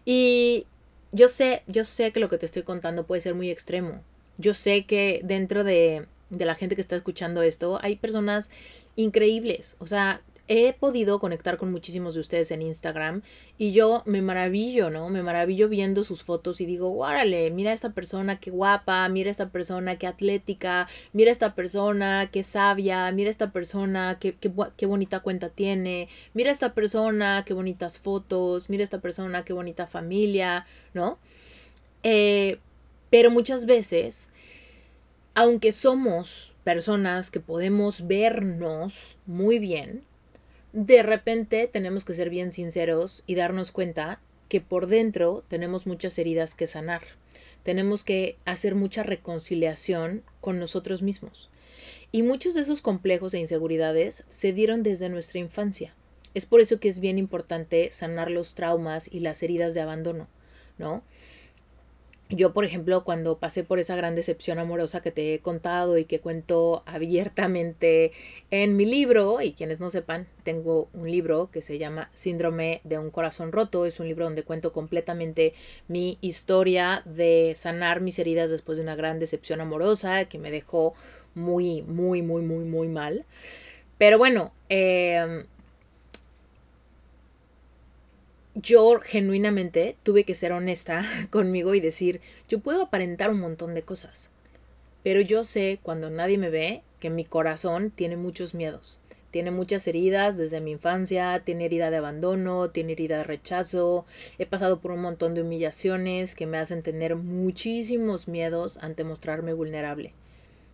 Y yo sé, yo sé que lo que te estoy contando puede ser muy extremo. Yo sé que dentro de, de la gente que está escuchando esto hay personas increíbles. O sea, he podido conectar con muchísimos de ustedes en Instagram y yo me maravillo, ¿no? Me maravillo viendo sus fotos y digo, órale, mira esta persona qué guapa, mira esta persona qué atlética, mira esta persona qué sabia, mira esta persona qué, qué, qué bonita cuenta tiene, mira esta persona qué bonitas fotos, mira esta persona qué bonita familia, ¿no? Eh, pero muchas veces, aunque somos personas que podemos vernos muy bien, de repente tenemos que ser bien sinceros y darnos cuenta que por dentro tenemos muchas heridas que sanar. Tenemos que hacer mucha reconciliación con nosotros mismos. Y muchos de esos complejos e inseguridades se dieron desde nuestra infancia. Es por eso que es bien importante sanar los traumas y las heridas de abandono, ¿no? Yo, por ejemplo, cuando pasé por esa gran decepción amorosa que te he contado y que cuento abiertamente en mi libro, y quienes no sepan, tengo un libro que se llama Síndrome de un corazón roto, es un libro donde cuento completamente mi historia de sanar mis heridas después de una gran decepción amorosa que me dejó muy, muy, muy, muy, muy mal. Pero bueno, eh, yo genuinamente tuve que ser honesta conmigo y decir, yo puedo aparentar un montón de cosas, pero yo sé cuando nadie me ve que mi corazón tiene muchos miedos, tiene muchas heridas desde mi infancia, tiene herida de abandono, tiene herida de rechazo, he pasado por un montón de humillaciones que me hacen tener muchísimos miedos ante mostrarme vulnerable,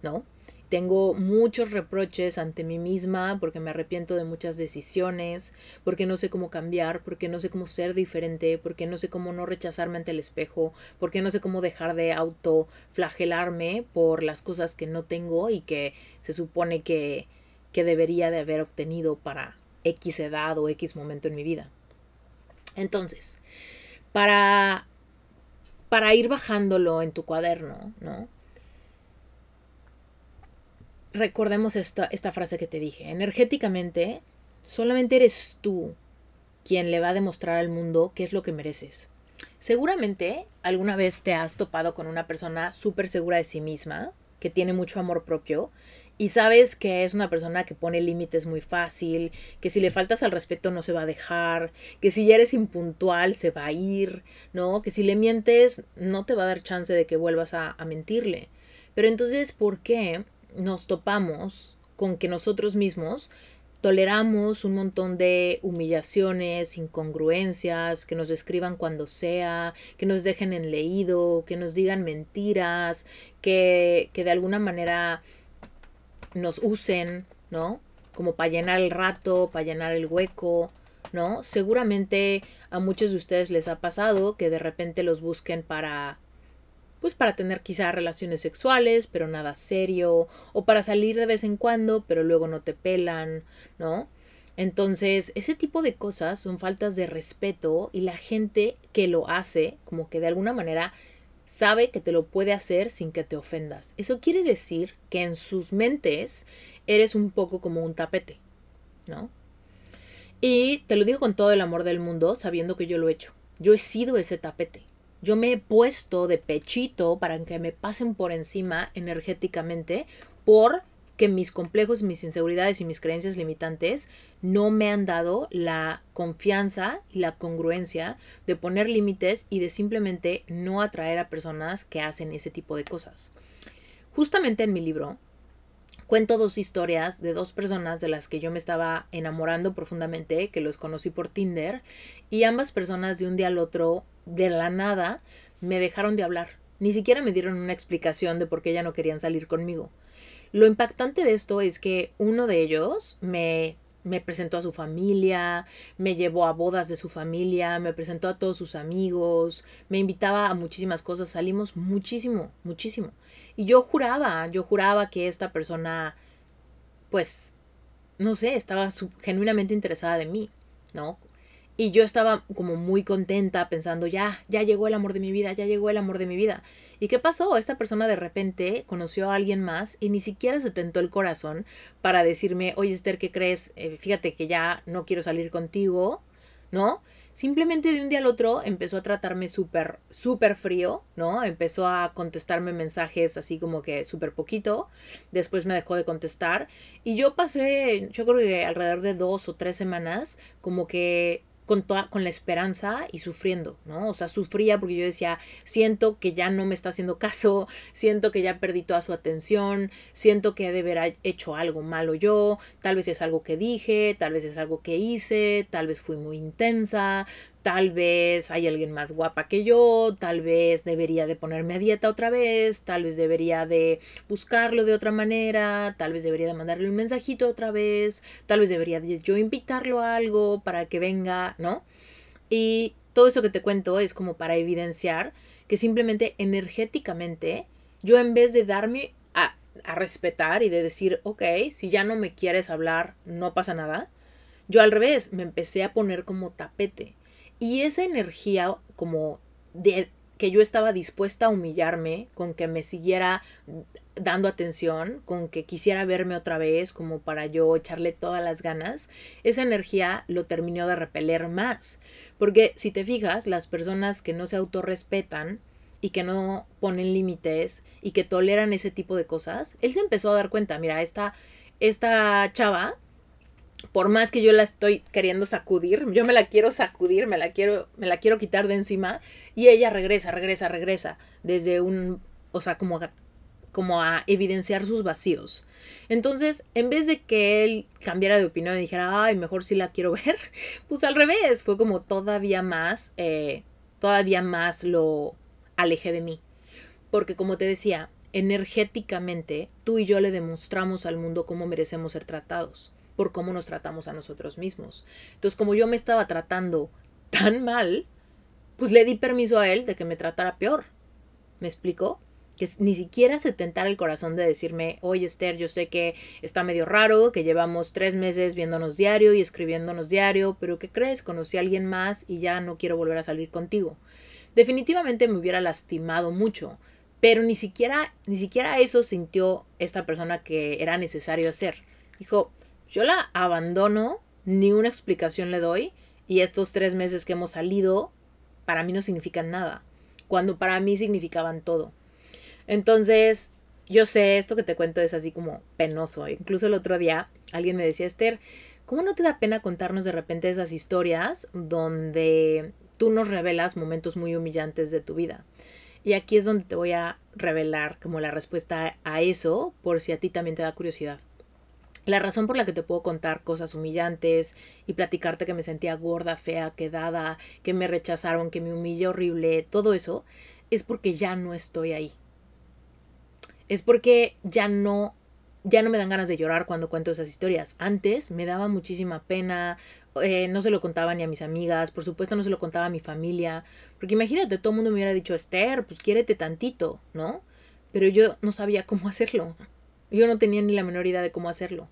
¿no? Tengo muchos reproches ante mí misma porque me arrepiento de muchas decisiones, porque no sé cómo cambiar, porque no sé cómo ser diferente, porque no sé cómo no rechazarme ante el espejo, porque no sé cómo dejar de autoflagelarme por las cosas que no tengo y que se supone que, que debería de haber obtenido para X edad o X momento en mi vida. Entonces, para, para ir bajándolo en tu cuaderno, ¿no? Recordemos esta, esta frase que te dije. Energéticamente, solamente eres tú quien le va a demostrar al mundo qué es lo que mereces. Seguramente alguna vez te has topado con una persona súper segura de sí misma, que tiene mucho amor propio, y sabes que es una persona que pone límites muy fácil, que si le faltas al respeto no se va a dejar, que si ya eres impuntual se va a ir, ¿no? Que si le mientes no te va a dar chance de que vuelvas a, a mentirle. Pero entonces, ¿por qué nos topamos con que nosotros mismos toleramos un montón de humillaciones, incongruencias, que nos escriban cuando sea, que nos dejen en leído, que nos digan mentiras, que, que de alguna manera nos usen, ¿no? Como para llenar el rato, para llenar el hueco, ¿no? Seguramente a muchos de ustedes les ha pasado que de repente los busquen para pues para tener quizá relaciones sexuales, pero nada serio, o para salir de vez en cuando, pero luego no te pelan, ¿no? Entonces, ese tipo de cosas son faltas de respeto y la gente que lo hace, como que de alguna manera sabe que te lo puede hacer sin que te ofendas. Eso quiere decir que en sus mentes eres un poco como un tapete, ¿no? Y te lo digo con todo el amor del mundo, sabiendo que yo lo he hecho. Yo he sido ese tapete. Yo me he puesto de pechito para que me pasen por encima energéticamente por que mis complejos, mis inseguridades y mis creencias limitantes no me han dado la confianza y la congruencia de poner límites y de simplemente no atraer a personas que hacen ese tipo de cosas. Justamente en mi libro cuento dos historias de dos personas de las que yo me estaba enamorando profundamente, que los conocí por Tinder, y ambas personas de un día al otro de la nada me dejaron de hablar. Ni siquiera me dieron una explicación de por qué ya no querían salir conmigo. Lo impactante de esto es que uno de ellos me, me presentó a su familia, me llevó a bodas de su familia, me presentó a todos sus amigos, me invitaba a muchísimas cosas, salimos muchísimo, muchísimo. Y yo juraba, yo juraba que esta persona, pues, no sé, estaba genuinamente interesada de mí, ¿no? Y yo estaba como muy contenta pensando, ya, ya llegó el amor de mi vida, ya llegó el amor de mi vida. ¿Y qué pasó? Esta persona de repente conoció a alguien más y ni siquiera se tentó el corazón para decirme, oye Esther, ¿qué crees? Eh, fíjate que ya no quiero salir contigo, ¿no? Simplemente de un día al otro empezó a tratarme súper, súper frío, ¿no? Empezó a contestarme mensajes así como que súper poquito. Después me dejó de contestar. Y yo pasé, yo creo que alrededor de dos o tres semanas, como que con, con la esperanza y sufriendo, ¿no? O sea, sufría porque yo decía, siento que ya no me está haciendo caso, siento que ya perdí toda su atención, siento que de haber hecho algo malo yo, tal vez es algo que dije, tal vez es algo que hice, tal vez fui muy intensa, tal vez hay alguien más guapa que yo, tal vez debería de ponerme a dieta otra vez, tal vez debería de buscarlo de otra manera, tal vez debería de mandarle un mensajito otra vez, tal vez debería de yo invitarlo a algo para que venga, ¿no? Y todo eso que te cuento es como para evidenciar que simplemente energéticamente yo en vez de darme a a respetar y de decir, ok, si ya no me quieres hablar, no pasa nada. Yo al revés, me empecé a poner como tapete. Y esa energía como de que yo estaba dispuesta a humillarme, con que me siguiera dando atención, con que quisiera verme otra vez, como para yo echarle todas las ganas, esa energía lo terminó de repeler más. Porque si te fijas, las personas que no se autorrespetan, y que no ponen límites y que toleran ese tipo de cosas, él se empezó a dar cuenta, mira, esta, esta chava, por más que yo la estoy queriendo sacudir, yo me la quiero sacudir, me la quiero, me la quiero quitar de encima, y ella regresa, regresa, regresa, desde un, o sea, como a, como a evidenciar sus vacíos. Entonces, en vez de que él cambiara de opinión y dijera, ay, mejor sí la quiero ver, pues al revés, fue como todavía más, eh, todavía más lo, alejé de mí. Porque como te decía, energéticamente tú y yo le demostramos al mundo cómo merecemos ser tratados, por cómo nos tratamos a nosotros mismos. Entonces, como yo me estaba tratando tan mal, pues le di permiso a él de que me tratara peor. ¿Me explico? Que ni siquiera se tentara el corazón de decirme, oye Esther, yo sé que está medio raro, que llevamos tres meses viéndonos diario y escribiéndonos diario, pero ¿qué crees? Conocí a alguien más y ya no quiero volver a salir contigo definitivamente me hubiera lastimado mucho. Pero ni siquiera, ni siquiera eso sintió esta persona que era necesario hacer. Dijo, yo la abandono, ni una explicación le doy, y estos tres meses que hemos salido, para mí no significan nada, cuando para mí significaban todo. Entonces, yo sé, esto que te cuento es así como penoso. Incluso el otro día alguien me decía, Esther, ¿cómo no te da pena contarnos de repente esas historias donde tú nos revelas momentos muy humillantes de tu vida. Y aquí es donde te voy a revelar como la respuesta a eso, por si a ti también te da curiosidad. La razón por la que te puedo contar cosas humillantes y platicarte que me sentía gorda, fea, quedada, que me rechazaron, que me humillé horrible, todo eso, es porque ya no estoy ahí. Es porque ya no ya no me dan ganas de llorar cuando cuento esas historias. Antes me daba muchísima pena, eh, no se lo contaba ni a mis amigas, por supuesto no se lo contaba a mi familia, porque imagínate, todo el mundo me hubiera dicho, Esther, pues quiérete tantito, ¿no? Pero yo no sabía cómo hacerlo. Yo no tenía ni la menor idea de cómo hacerlo.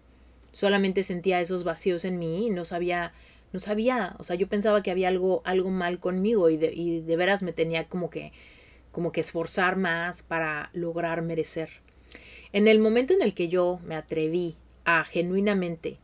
Solamente sentía esos vacíos en mí y no sabía, no sabía, o sea, yo pensaba que había algo, algo mal conmigo y de, y de veras me tenía como que, como que esforzar más para lograr merecer. En el momento en el que yo me atreví a genuinamente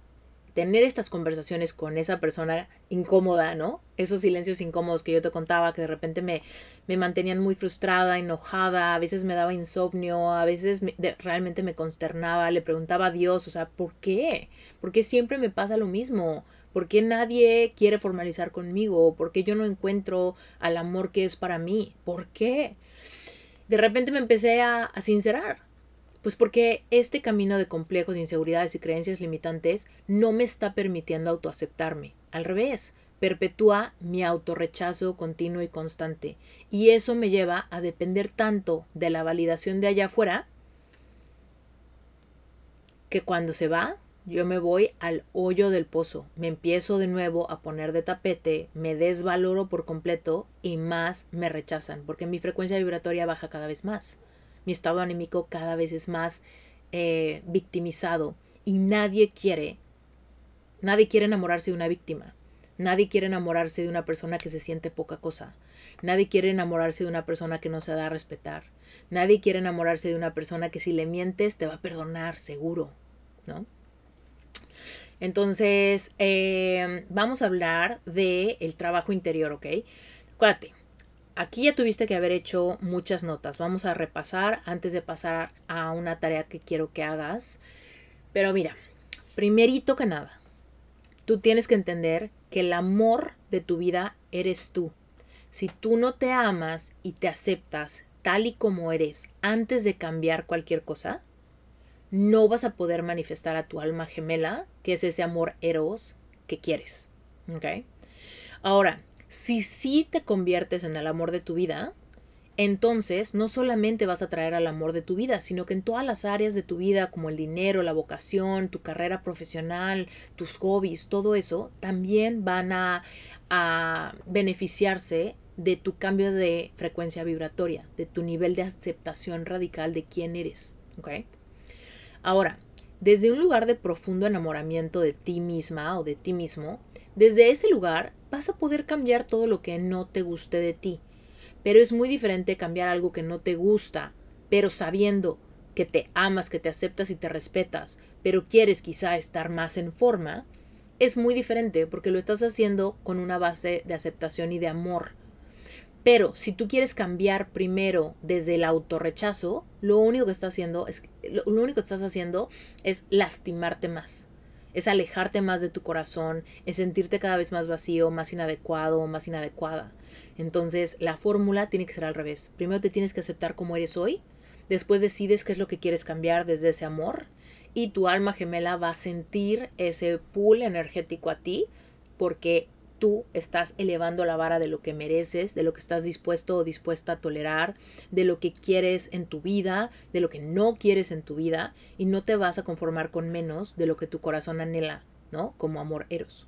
tener estas conversaciones con esa persona incómoda, ¿no? Esos silencios incómodos que yo te contaba, que de repente me, me mantenían muy frustrada, enojada, a veces me daba insomnio, a veces realmente me consternaba, le preguntaba a Dios, o sea, ¿por qué? ¿Por qué siempre me pasa lo mismo? ¿Por qué nadie quiere formalizar conmigo? ¿Por qué yo no encuentro al amor que es para mí? ¿Por qué? De repente me empecé a, a sincerar, pues porque este camino de complejos, inseguridades y creencias limitantes no me está permitiendo autoaceptarme. Al revés, perpetúa mi autorrechazo continuo y constante. Y eso me lleva a depender tanto de la validación de allá afuera que cuando se va, yo me voy al hoyo del pozo, me empiezo de nuevo a poner de tapete, me desvaloro por completo y más me rechazan, porque mi frecuencia vibratoria baja cada vez más mi estado anímico cada vez es más eh, victimizado y nadie quiere, nadie quiere enamorarse de una víctima, nadie quiere enamorarse de una persona que se siente poca cosa, nadie quiere enamorarse de una persona que no se da a respetar, nadie quiere enamorarse de una persona que si le mientes te va a perdonar, seguro, ¿no? Entonces, eh, vamos a hablar del el trabajo interior, ¿ok? Acuérdate, Aquí ya tuviste que haber hecho muchas notas. Vamos a repasar antes de pasar a una tarea que quiero que hagas. Pero mira, primerito que nada, tú tienes que entender que el amor de tu vida eres tú. Si tú no te amas y te aceptas tal y como eres antes de cambiar cualquier cosa, no vas a poder manifestar a tu alma gemela, que es ese amor eros que quieres. ¿Ok? Ahora, si sí te conviertes en el amor de tu vida, entonces no solamente vas a traer al amor de tu vida, sino que en todas las áreas de tu vida, como el dinero, la vocación, tu carrera profesional, tus hobbies, todo eso, también van a, beneficiarse de tu cambio de frecuencia vibratoria, de tu nivel de aceptación radical de quién eres. Ahora, desde un lugar de profundo enamoramiento de ti misma o de ti mismo, desde ese lugar vas a poder cambiar todo lo que no te guste de ti. Pero es muy diferente cambiar algo que no te gusta, pero sabiendo que te amas, que te aceptas y te respetas, pero quieres quizá estar más en forma, es muy diferente porque lo estás haciendo con una base de aceptación y de amor. Pero si tú quieres cambiar primero desde el autorrechazo, lo único que estás haciendo es lo único que estás haciendo es lastimarte más. Es alejarte más de tu corazón, es sentirte cada vez más vacío, más inadecuado, más inadecuada. Entonces, la fórmula tiene que ser al revés. Primero te tienes que aceptar como eres hoy, después decides qué es lo que quieres cambiar desde ese amor y tu alma gemela va a sentir ese pool energético a ti porque tú estás elevando la vara de lo que mereces, de lo que estás dispuesto o dispuesta a tolerar, de lo que quieres en tu vida, de lo que no quieres en tu vida y no te vas a conformar con menos de lo que tu corazón anhela, ¿no? Como amor eros.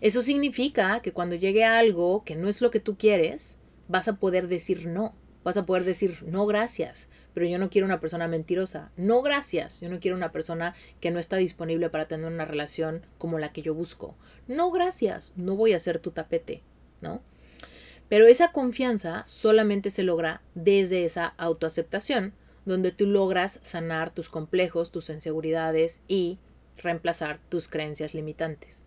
Eso significa que cuando llegue algo que no es lo que tú quieres, vas a poder decir no. Vas a poder decir, no, gracias, pero yo no quiero una persona mentirosa. No, gracias, yo no quiero una persona que no está disponible para tener una relación como la que yo busco. No, gracias, no voy a ser tu tapete, ¿no? Pero esa confianza solamente se logra desde esa autoaceptación, donde tú logras sanar tus complejos, tus inseguridades y reemplazar tus creencias limitantes.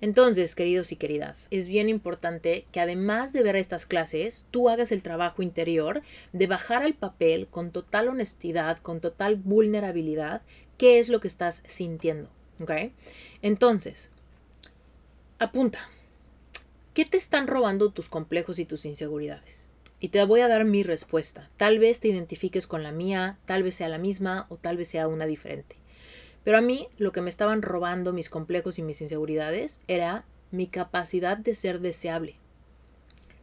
Entonces, queridos y queridas, es bien importante que además de ver estas clases, tú hagas el trabajo interior de bajar al papel con total honestidad, con total vulnerabilidad, qué es lo que estás sintiendo. Entonces, apunta. ¿Qué te están robando tus complejos y tus inseguridades? Y te voy a dar mi respuesta. Tal vez te identifiques con la mía, tal vez sea la misma o tal vez sea una diferente. Pero a mí lo que me estaban robando mis complejos y mis inseguridades era mi capacidad de ser deseable.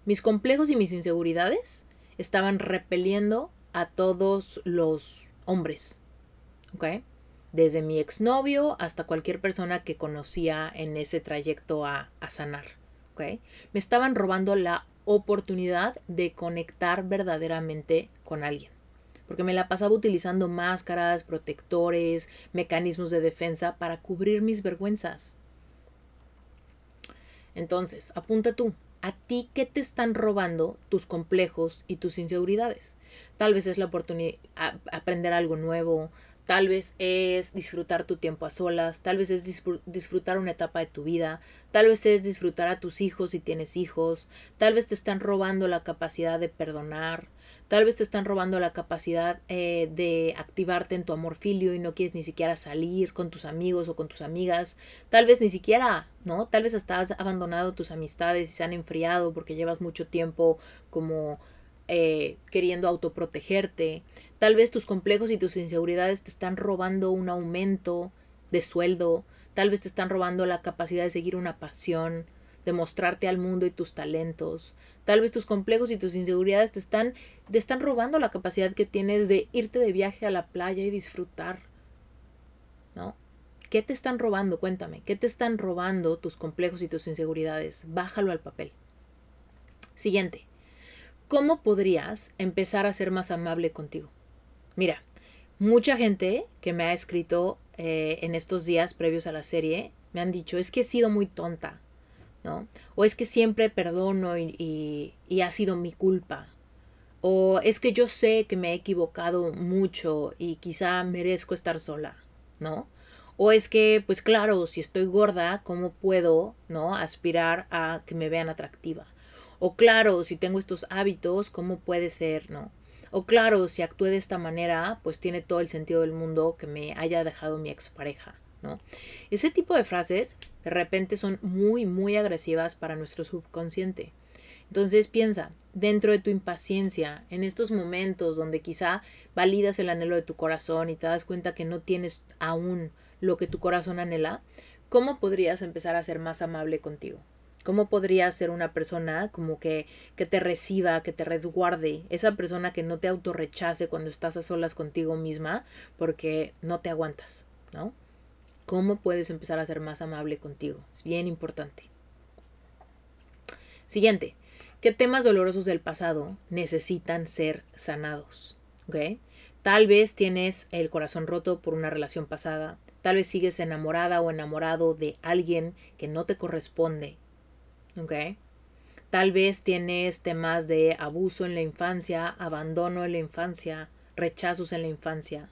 Mis complejos y mis inseguridades estaban repeliendo a todos los hombres. Desde mi exnovio hasta cualquier persona que conocía en ese trayecto a, a sanar. Me estaban robando la oportunidad de conectar verdaderamente con alguien porque me la pasaba utilizando máscaras, protectores, mecanismos de defensa para cubrir mis vergüenzas. Entonces, apunta tú, ¿a ti qué te están robando tus complejos y tus inseguridades? Tal vez es la oportunidad de aprender algo nuevo, tal vez es disfrutar tu tiempo a solas, tal vez es disfrutar una etapa de tu vida, tal vez es disfrutar a tus hijos si tienes hijos, tal vez te están robando la capacidad de perdonar, Tal vez te están robando la capacidad eh, de activarte en tu amor filio y no quieres ni siquiera salir con tus amigos o con tus amigas. Tal vez ni siquiera, ¿no? Tal vez hasta has abandonado tus amistades y se han enfriado porque llevas mucho tiempo como eh, queriendo autoprotegerte. Tal vez tus complejos y tus inseguridades te están robando un aumento de sueldo. Tal vez te están robando la capacidad de seguir una pasión, de mostrarte al mundo y tus talentos. Tal vez tus complejos y tus inseguridades te están, te están robando la capacidad que tienes de irte de viaje a la playa y disfrutar. ¿No? ¿Qué te están robando? Cuéntame. ¿Qué te están robando tus complejos y tus inseguridades? Bájalo al papel. Siguiente. ¿Cómo podrías empezar a ser más amable contigo? Mira, mucha gente que me ha escrito eh, en estos días previos a la serie me han dicho, es que he sido muy tonta, o es que siempre perdono y, y, ha sido mi culpa. O es que yo sé que me he equivocado mucho y quizá merezco estar sola, ¿no? O es que, pues claro, si estoy gorda, ¿cómo puedo, ¿no? Aspirar a que me vean atractiva. O claro, si tengo estos hábitos, ¿cómo puede ser, ¿no? O claro, si actué de esta manera, pues tiene todo el sentido del mundo que me haya dejado mi expareja. Ese tipo de frases de repente son muy, muy agresivas para nuestro subconsciente. Entonces piensa, dentro de tu impaciencia, en estos momentos donde quizá validas el anhelo de tu corazón y te das cuenta que no tienes aún lo que tu corazón anhela, ¿cómo podrías empezar a ser más amable contigo? ¿Cómo podrías ser una persona como que, que te reciba, que te resguarde? Esa persona que no te autorrechace cuando estás a solas contigo misma porque no te aguantas, ¿no? ¿Cómo puedes empezar a ser más amable contigo? Es bien importante. Siguiente, ¿qué temas dolorosos del pasado necesitan ser sanados? Tal vez tienes el corazón roto por una relación pasada. Tal vez sigues enamorada o enamorado de alguien que no te corresponde. ¿Ok? Tal vez tienes temas de abuso en la infancia, abandono en la infancia, rechazos en la infancia.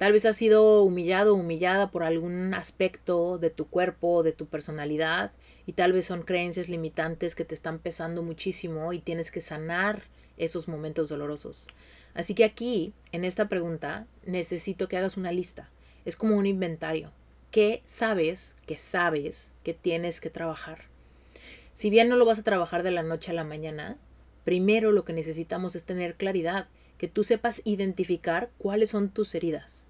Tal vez has sido humillado o humillada por algún aspecto de tu cuerpo de tu personalidad y tal vez son creencias limitantes que te están pesando muchísimo y tienes que sanar esos momentos dolorosos. Así que aquí, en esta pregunta, necesito que hagas una lista. Es como un inventario. ¿Qué sabes que sabes que tienes que trabajar? Si bien no lo vas a trabajar de la noche a la mañana, primero lo que necesitamos es tener claridad, que tú sepas identificar cuáles son tus heridas.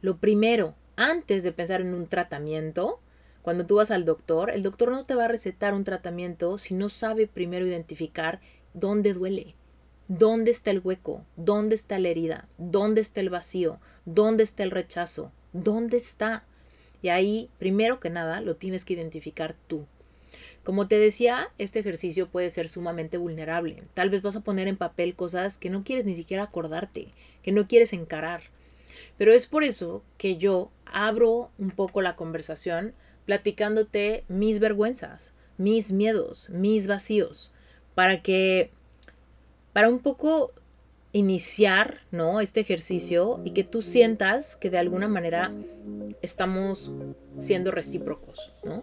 Lo primero, antes de pensar en un tratamiento, cuando tú vas al doctor, el doctor no te va a recetar un tratamiento si no sabe primero identificar dónde duele, dónde está el hueco, dónde está la herida, dónde está el vacío, dónde está el rechazo, dónde está. Y ahí, primero que nada, lo tienes que identificar tú. Como te decía, este ejercicio puede ser sumamente vulnerable. Tal vez vas a poner en papel cosas que no quieres ni siquiera acordarte, que no quieres encarar. Pero es por eso que yo abro un poco la conversación platicándote mis vergüenzas, mis miedos, mis vacíos, para que, para un poco iniciar, ¿no? Este ejercicio y que tú sientas que de alguna manera estamos siendo recíprocos, ¿no?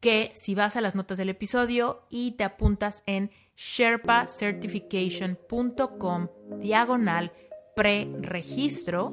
que si vas a las notas del episodio y te apuntas en sherpacertification.com diagonal pre-registro,